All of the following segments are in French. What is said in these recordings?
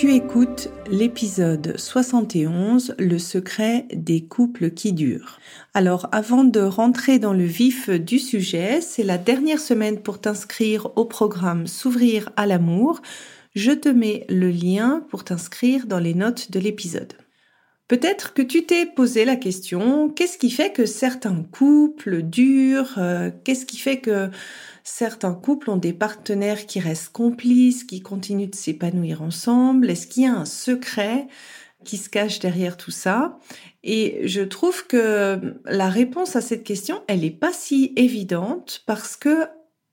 Tu écoutes l'épisode 71, le secret des couples qui durent. Alors avant de rentrer dans le vif du sujet, c'est la dernière semaine pour t'inscrire au programme S'ouvrir à l'amour. Je te mets le lien pour t'inscrire dans les notes de l'épisode. Peut-être que tu t'es posé la question, qu'est-ce qui fait que certains couples durent euh, Qu'est-ce qui fait que certains couples ont des partenaires qui restent complices, qui continuent de s'épanouir ensemble? Est-ce qu'il y a un secret qui se cache derrière tout ça? Et je trouve que la réponse à cette question, elle n'est pas si évidente parce que,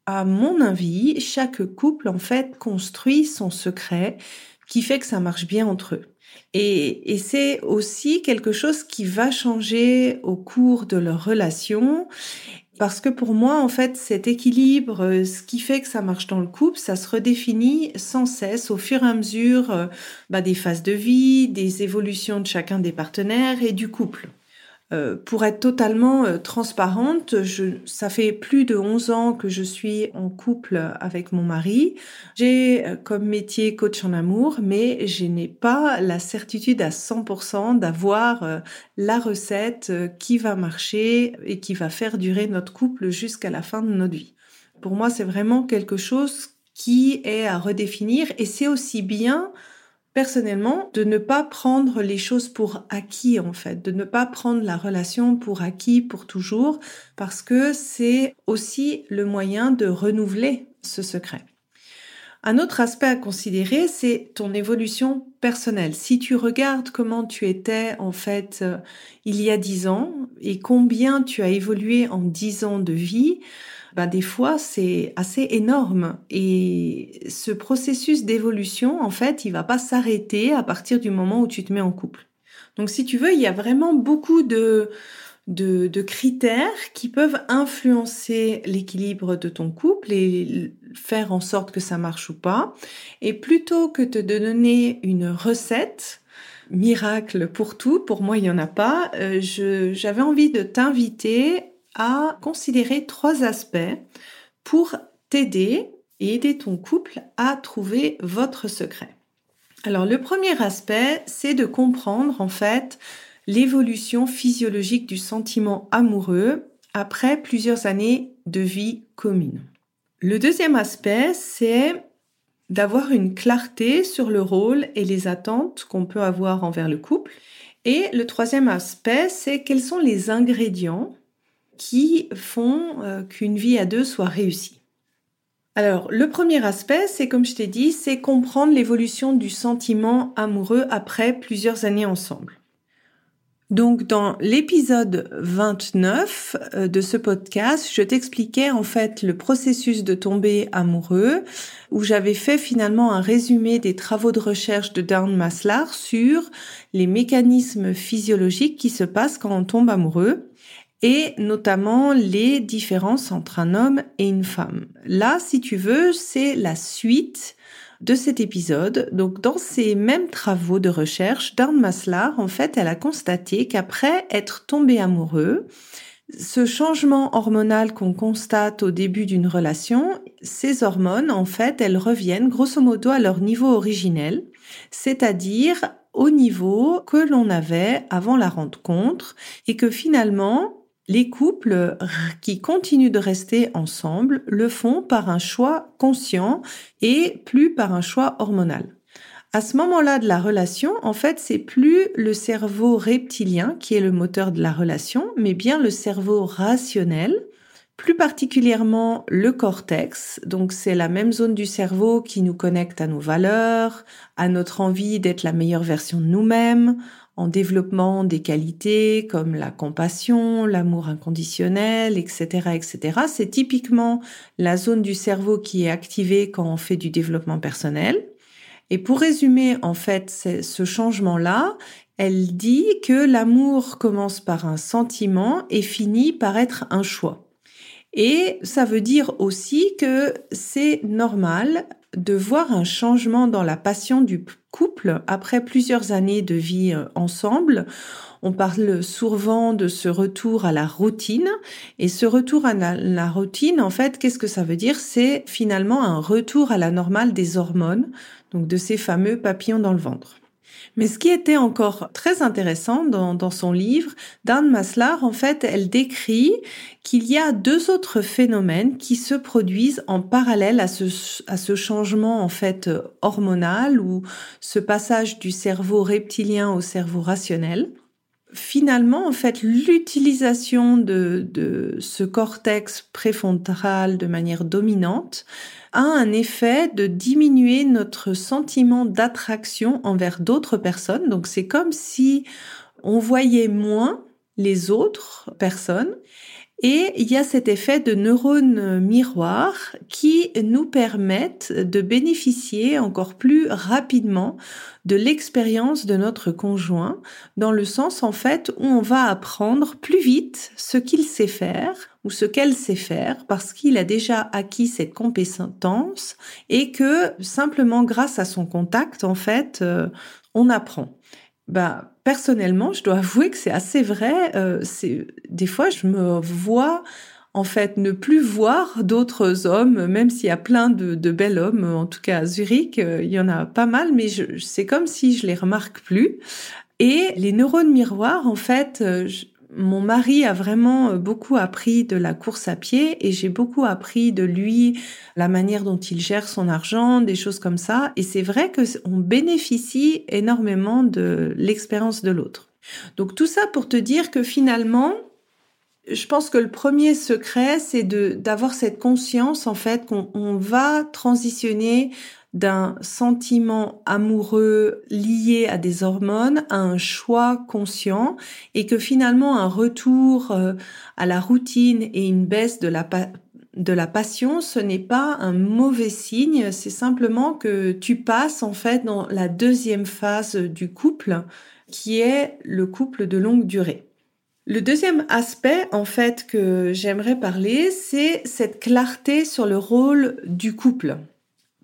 à mon avis, chaque couple, en fait, construit son secret qui fait que ça marche bien entre eux. Et, et c'est aussi quelque chose qui va changer au cours de leur relation parce que pour moi, en fait, cet équilibre, euh, ce qui fait que ça marche dans le couple, ça se redéfinit sans cesse au fur et à mesure euh, bah, des phases de vie, des évolutions de chacun des partenaires et du couple. Euh, pour être totalement euh, transparente, je, ça fait plus de 11 ans que je suis en couple avec mon mari. J'ai euh, comme métier coach en amour, mais je n'ai pas la certitude à 100% d'avoir la recette qui va marcher et qui va faire durer notre couple jusqu'à la fin de notre vie. Pour moi, c'est vraiment quelque chose qui est à redéfinir et c'est aussi bien personnellement, de ne pas prendre les choses pour acquis en fait, de ne pas prendre la relation pour acquis pour toujours, parce que c'est aussi le moyen de renouveler ce secret. Un autre aspect à considérer, c'est ton évolution personnelle. Si tu regardes comment tu étais en fait euh, il y a dix ans et combien tu as évolué en dix ans de vie, bah, des fois c'est assez énorme et ce processus d'évolution en fait il va pas s'arrêter à partir du moment où tu te mets en couple. Donc si tu veux il y a vraiment beaucoup de de, critères qui peuvent influencer l'équilibre de ton couple et faire en sorte que ça marche ou pas. Et plutôt que de donner une recette, miracle pour tout, pour moi il n'y en a pas, euh, j'avais envie de t'inviter à considérer trois aspects pour t'aider et aider ton couple à trouver votre secret. Alors le premier aspect, c'est de comprendre en fait l'évolution physiologique du sentiment amoureux après plusieurs années de vie commune. Le deuxième aspect, c'est d'avoir une clarté sur le rôle et les attentes qu'on peut avoir envers le couple. Et le troisième aspect, c'est quels sont les ingrédients qui font euh, qu'une vie à deux soit réussie. Alors, le premier aspect, c'est comme je t'ai dit, c'est comprendre l'évolution du sentiment amoureux après plusieurs années ensemble. Donc, dans l'épisode 29 euh, de ce podcast, je t'expliquais en fait le processus de tomber amoureux, où j'avais fait finalement un résumé des travaux de recherche de Dan Maslar sur les mécanismes physiologiques qui se passent quand on tombe amoureux et notamment les différences entre un homme et une femme. Là, si tu veux, c'est la suite de cet épisode. Donc, dans ces mêmes travaux de recherche, Darn Maslar, en fait, elle a constaté qu'après être tombé amoureux, ce changement hormonal qu'on constate au début d'une relation, ces hormones, en fait, elles reviennent grosso modo à leur niveau originel, c'est-à-dire au niveau que l'on avait avant la rencontre et que finalement, les couples qui continuent de rester ensemble le font par un choix conscient et plus par un choix hormonal. À ce moment-là de la relation, en fait, c'est plus le cerveau reptilien qui est le moteur de la relation, mais bien le cerveau rationnel plus particulièrement le cortex. Donc c'est la même zone du cerveau qui nous connecte à nos valeurs, à notre envie d'être la meilleure version de nous-mêmes, en développement des qualités comme la compassion, l'amour inconditionnel, etc., etc. C'est typiquement la zone du cerveau qui est activée quand on fait du développement personnel. Et pour résumer, en fait, ce changement-là, elle dit que l'amour commence par un sentiment et finit par être un choix. Et ça veut dire aussi que c'est normal de voir un changement dans la passion du couple après plusieurs années de vie euh, ensemble. On parle souvent de ce retour à la routine. Et ce retour à la, routine, en fait, qu'est-ce que ça veut dire? C'est finalement un retour à la normale des hormones, donc de ces fameux papillons dans le ventre. Mais ce qui était encore très intéressant dans, son livre, Dan Maslar, en fait, elle décrit qu'il y a deux autres phénomènes qui se produisent en parallèle à ce, à ce changement, en fait, hormonal ou ce passage du cerveau reptilien au cerveau rationnel finalement, en fait, l'utilisation de, ce cortex préfrontal de manière dominante a un effet de diminuer notre sentiment d'attraction envers d'autres personnes. Donc c'est comme si on voyait moins les autres personnes et il y a cet effet de neurones miroirs qui nous permettent de bénéficier encore plus rapidement de l'expérience de notre conjoint, dans le sens en fait où on va apprendre plus vite ce qu'il sait faire ou ce qu'elle sait faire parce qu'il a déjà acquis cette compétence et que simplement grâce à son contact en fait euh, on apprend. Bah, personnellement, je dois avouer que c'est assez vrai. Euh, c'est des fois, je me vois en fait ne plus voir d'autres hommes, même s'il y a plein de, de hommes. En tout cas, à Zurich, euh, il y en a pas mal, mais c'est comme si je les remarque plus. Et les neurones miroirs, en fait, euh, mon mari a vraiment euh, beaucoup appris de la course à pied et j'ai beaucoup appris de lui la manière dont il gère son argent, des choses comme ça. Et c'est vrai que on bénéficie énormément de l'expérience de l'autre. Donc tout ça pour te dire que finalement, je pense que le premier secret, c'est de d'avoir cette conscience en fait qu'on va transitionner d'un sentiment amoureux lié à des hormones à un choix conscient et que finalement un retour euh, à la routine et une baisse de la de la passion, ce n'est pas un mauvais signe, c'est simplement que tu passes en fait dans la deuxième phase du couple qui est le couple de longue durée. Le deuxième aspect, en fait, que j'aimerais parler, c'est cette clarté sur le rôle du couple.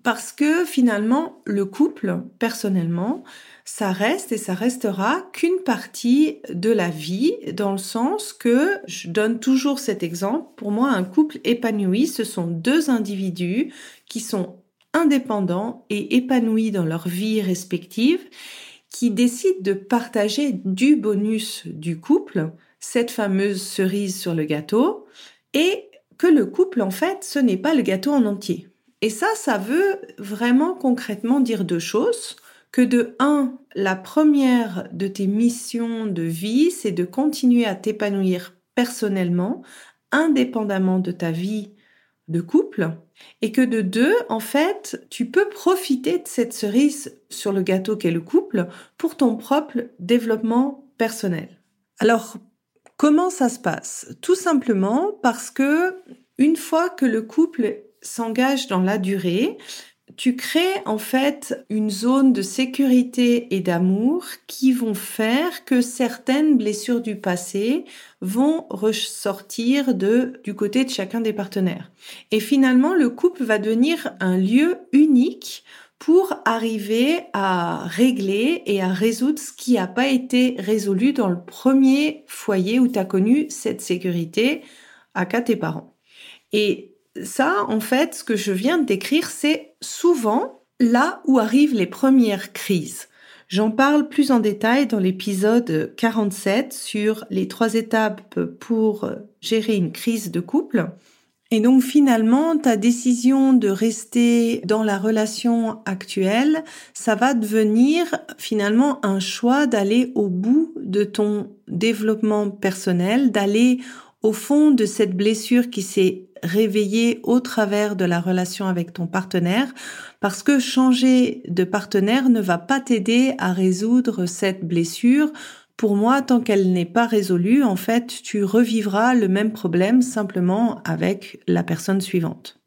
Parce que finalement, le couple, personnellement, ça reste et ça restera qu'une partie de la vie, dans le sens que, je donne toujours cet exemple, pour moi, un couple épanoui, ce sont deux individus qui sont indépendants et épanouis dans leur vie respective, qui décident de partager du bonus du couple, cette fameuse cerise sur le gâteau, et que le couple, en fait, ce n'est pas le gâteau en entier. Et ça, ça veut vraiment concrètement dire deux choses. Que de un, la première de tes missions de vie, c'est de continuer à t'épanouir personnellement, indépendamment de ta vie de couple. Et que de deux, en fait, tu peux profiter de cette cerise sur le gâteau qu'est le couple pour ton propre développement personnel. Alors, comment ça se passe? Tout simplement parce que une fois que le couple s'engage dans la durée, tu crées en fait une zone de sécurité et d'amour qui vont faire que certaines blessures du passé vont ressortir de, du côté de chacun des partenaires. Et finalement, le couple va devenir un lieu unique pour arriver à régler et à résoudre ce qui n'a pas été résolu dans le premier foyer où tu as connu cette sécurité à cas tes parents. Et ça, en fait, ce que je viens de décrire, c'est souvent là où arrivent les premières crises. J'en parle plus en détail dans l'épisode 47 sur les trois étapes pour gérer une crise de couple. Et donc finalement, ta décision de rester dans la relation actuelle, ça va devenir finalement un choix d'aller au bout de ton développement personnel, d'aller au fond de cette blessure qui s'est réveillée au travers de la relation avec ton partenaire, parce que changer de partenaire ne va pas t'aider à résoudre cette blessure. Pour moi, tant qu'elle n'est pas résolue, en fait, tu revivras le même problème simplement avec la personne suivante.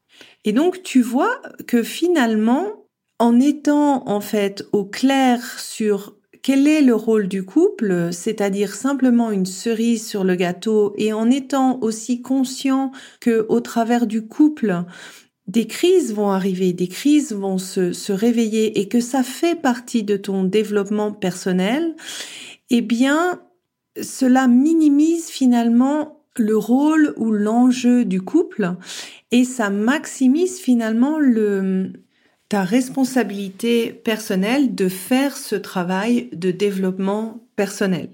Et donc, tu vois que finalement, en étant en fait au clair sur quel est le rôle du couple, c'est-à-dire simplement une cerise sur le gâteau, et en étant aussi conscient que au travers du couple, des crises vont arriver, des crises vont se, se réveiller et que ça fait partie de ton développement personnel, eh bien, cela minimise finalement le rôle ou l'enjeu du couple et ça maximise finalement le, ta responsabilité personnelle de faire ce travail de développement personnel.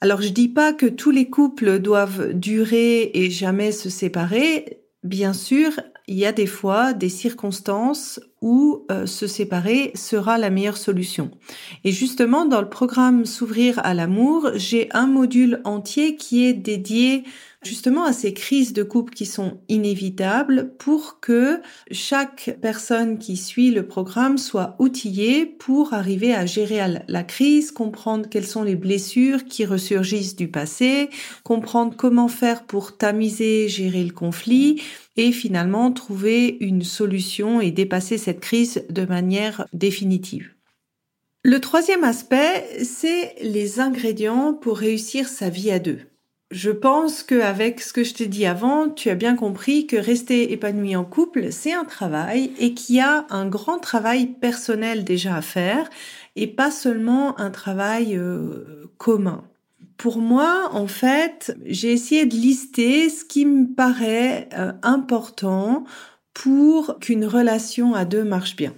Alors je dis pas que tous les couples doivent durer et jamais se séparer. Bien sûr, il y a des fois des circonstances où euh, se séparer sera la meilleure solution. Et justement, dans le programme S'ouvrir à l'amour, j'ai un module entier qui est dédié justement à ces crises de couple qui sont inévitables pour que chaque personne qui suit le programme soit outillée pour arriver à gérer la crise, comprendre quelles sont les blessures qui ressurgissent du passé, comprendre comment faire pour tamiser, gérer le conflit et finalement trouver une solution et dépasser cette crise de manière définitive. Le troisième aspect, c'est les ingrédients pour réussir sa vie à deux. Je pense qu'avec ce que je t'ai dit avant, tu as bien compris que rester épanoui en couple, c'est un travail et qu'il y a un grand travail personnel déjà à faire et pas seulement un travail euh, commun. Pour moi, en fait, j'ai essayé de lister ce qui me paraît euh, important pour qu'une relation à deux marche bien.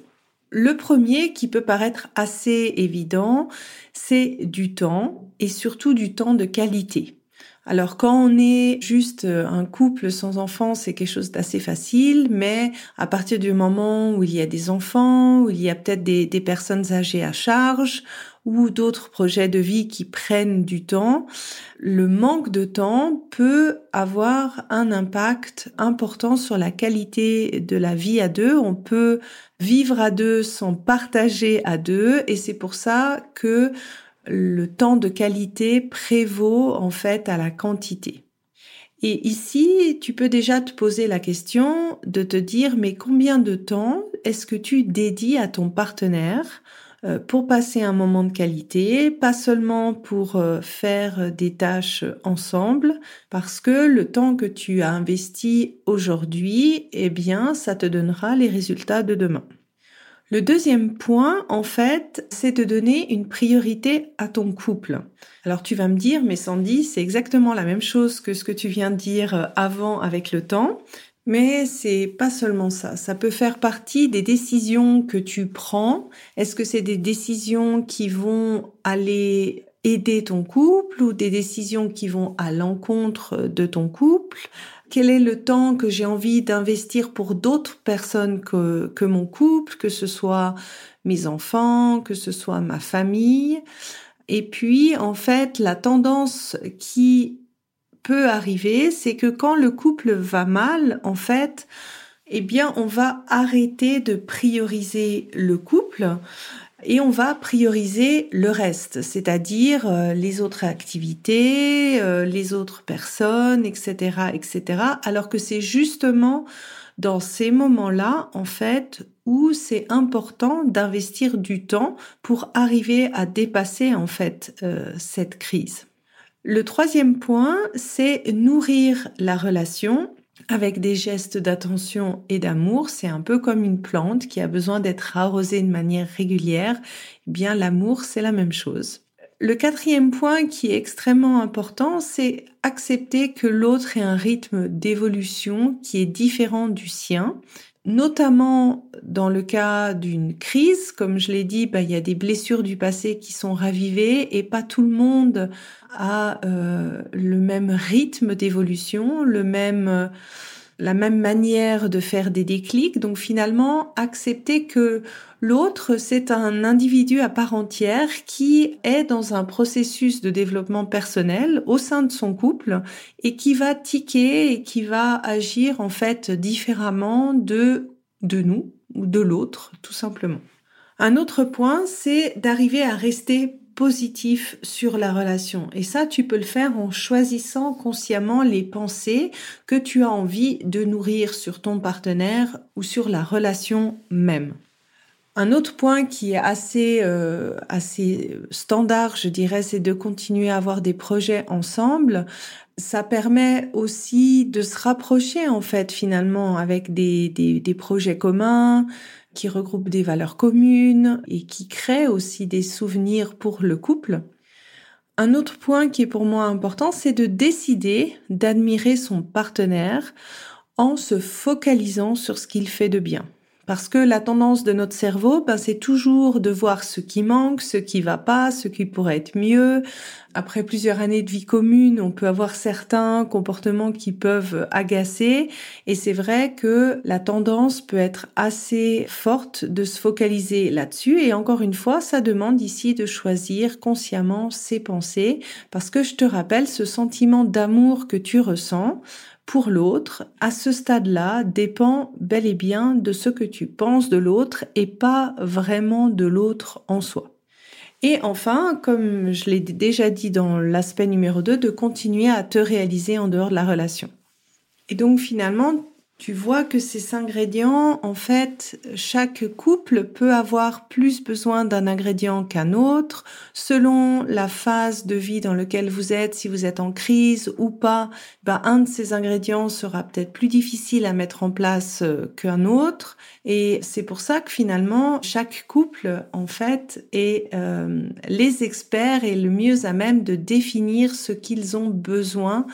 Le premier, qui peut paraître assez évident, c'est du temps et surtout du temps de qualité. Alors quand on est juste euh, un couple sans enfants, c'est quelque chose d'assez facile, mais à partir du moment où il y a des enfants, où il y a peut-être des, personnes âgées à charge, ou d'autres projets de vie qui prennent du temps, le manque de temps peut avoir un impact important sur la qualité de la vie à deux. On peut vivre à deux sans partager à deux et c'est pour ça que le temps de qualité prévaut en fait à la quantité. Et ici, tu peux déjà te poser la question de te dire, mais combien de temps est-ce que tu dédies à ton partenaire euh, pour passer un moment de qualité, pas seulement pour euh, faire des tâches ensemble, parce que le temps que tu as investi aujourd'hui, eh bien, ça te donnera les résultats de demain. Le deuxième point, en fait, c'est de donner une priorité à ton couple. Alors tu vas me dire, mais Sandy, c'est exactement la même chose que ce que tu viens de dire euh, avant avec le temps. Mais c'est pas seulement ça. Ça peut faire partie des décisions que tu prends. Est-ce que c'est des décisions qui vont aller aider ton couple ou des décisions qui vont à l'encontre de ton couple? Quel est le temps que j'ai envie d'investir pour d'autres personnes que, que mon couple, que ce soit mes enfants, que ce soit ma famille. Et puis, en fait, la tendance qui peut arriver, c'est que quand le couple va mal, en fait, eh bien, on va arrêter de prioriser le couple et on va prioriser le reste, c'est-à-dire euh, les autres activités, euh, les autres personnes, etc., etc. Alors que c'est justement dans ces moments-là, en fait, où c'est important d'investir du temps pour arriver à dépasser, en fait, euh, cette crise. Le troisième point, c'est nourrir la relation avec des gestes d'attention et d'amour, c'est un peu comme une plante qui a besoin d'être arrosée de manière régulière. Eh bien, l'amour, c'est la même chose. Le quatrième point qui est extrêmement important, c'est accepter que l'autre ait un rythme d'évolution qui est différent du sien notamment dans le cas d'une crise, comme je l'ai dit, bah, il y a des blessures du passé qui sont ravivées et pas tout le monde a euh, le même rythme d'évolution, le même la même manière de faire des déclics. Donc finalement, accepter que l'autre, c'est un individu à part entière qui est dans un processus de développement personnel au sein de son couple et qui va tiquer et qui va agir en fait différemment de, de nous ou de l'autre, tout simplement. Un autre point, c'est d'arriver à rester positif sur la relation. Et ça, tu peux le faire en choisissant consciemment les pensées que tu as envie de nourrir sur ton partenaire ou sur la relation même. Un autre point qui est assez, euh, assez standard, je dirais, c'est de continuer à avoir des projets ensemble. Ça permet aussi de se rapprocher, en fait, finalement, avec des, des, des projets communs, qui regroupe des valeurs communes et qui crée aussi des souvenirs pour le couple. Un autre point qui est pour moi important, c'est de décider d'admirer son partenaire en se focalisant sur ce qu'il fait de bien. Parce que la tendance de notre cerveau, ben, c'est toujours de voir ce qui manque, ce qui va pas, ce qui pourrait être mieux. Après plusieurs années de vie commune, on peut avoir certains comportements qui peuvent agacer. Et c'est vrai que la tendance peut être assez forte de se focaliser là-dessus. Et encore une fois, ça demande ici de choisir consciemment ses pensées. Parce que je te rappelle, ce sentiment d'amour que tu ressens, l'autre, à ce stade-là, dépend bel et bien de ce que tu penses de l'autre et pas vraiment de l'autre en soi. Et enfin, comme je l'ai déjà dit dans l'aspect numéro 2, de continuer à te réaliser en dehors de la relation. Et donc finalement, tu vois que ces ingrédients, en fait, chaque couple peut avoir plus besoin d'un ingrédient qu'un autre, selon la phase de vie dans laquelle vous êtes, si vous êtes en crise ou pas, ben, un de ces ingrédients sera peut-être plus difficile à mettre en place euh, qu'un autre. Et c'est pour ça que finalement, chaque couple, en fait, est euh, les experts et le mieux à même de définir ce qu'ils ont besoin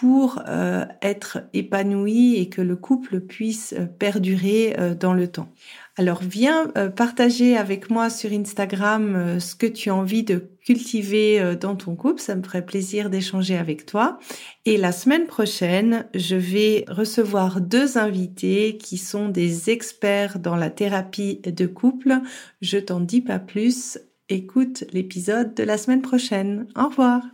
pour euh, être épanoui et que le couple puisse euh, perdurer euh, dans le temps. Alors viens partager avec moi sur Instagram ce que tu as envie de cultiver dans ton couple, ça me ferait plaisir d'échanger avec toi. Et la semaine prochaine, je vais recevoir deux invités qui sont des experts dans la thérapie de couple. Je t'en dis pas plus, écoute l'épisode de la semaine prochaine. Au revoir.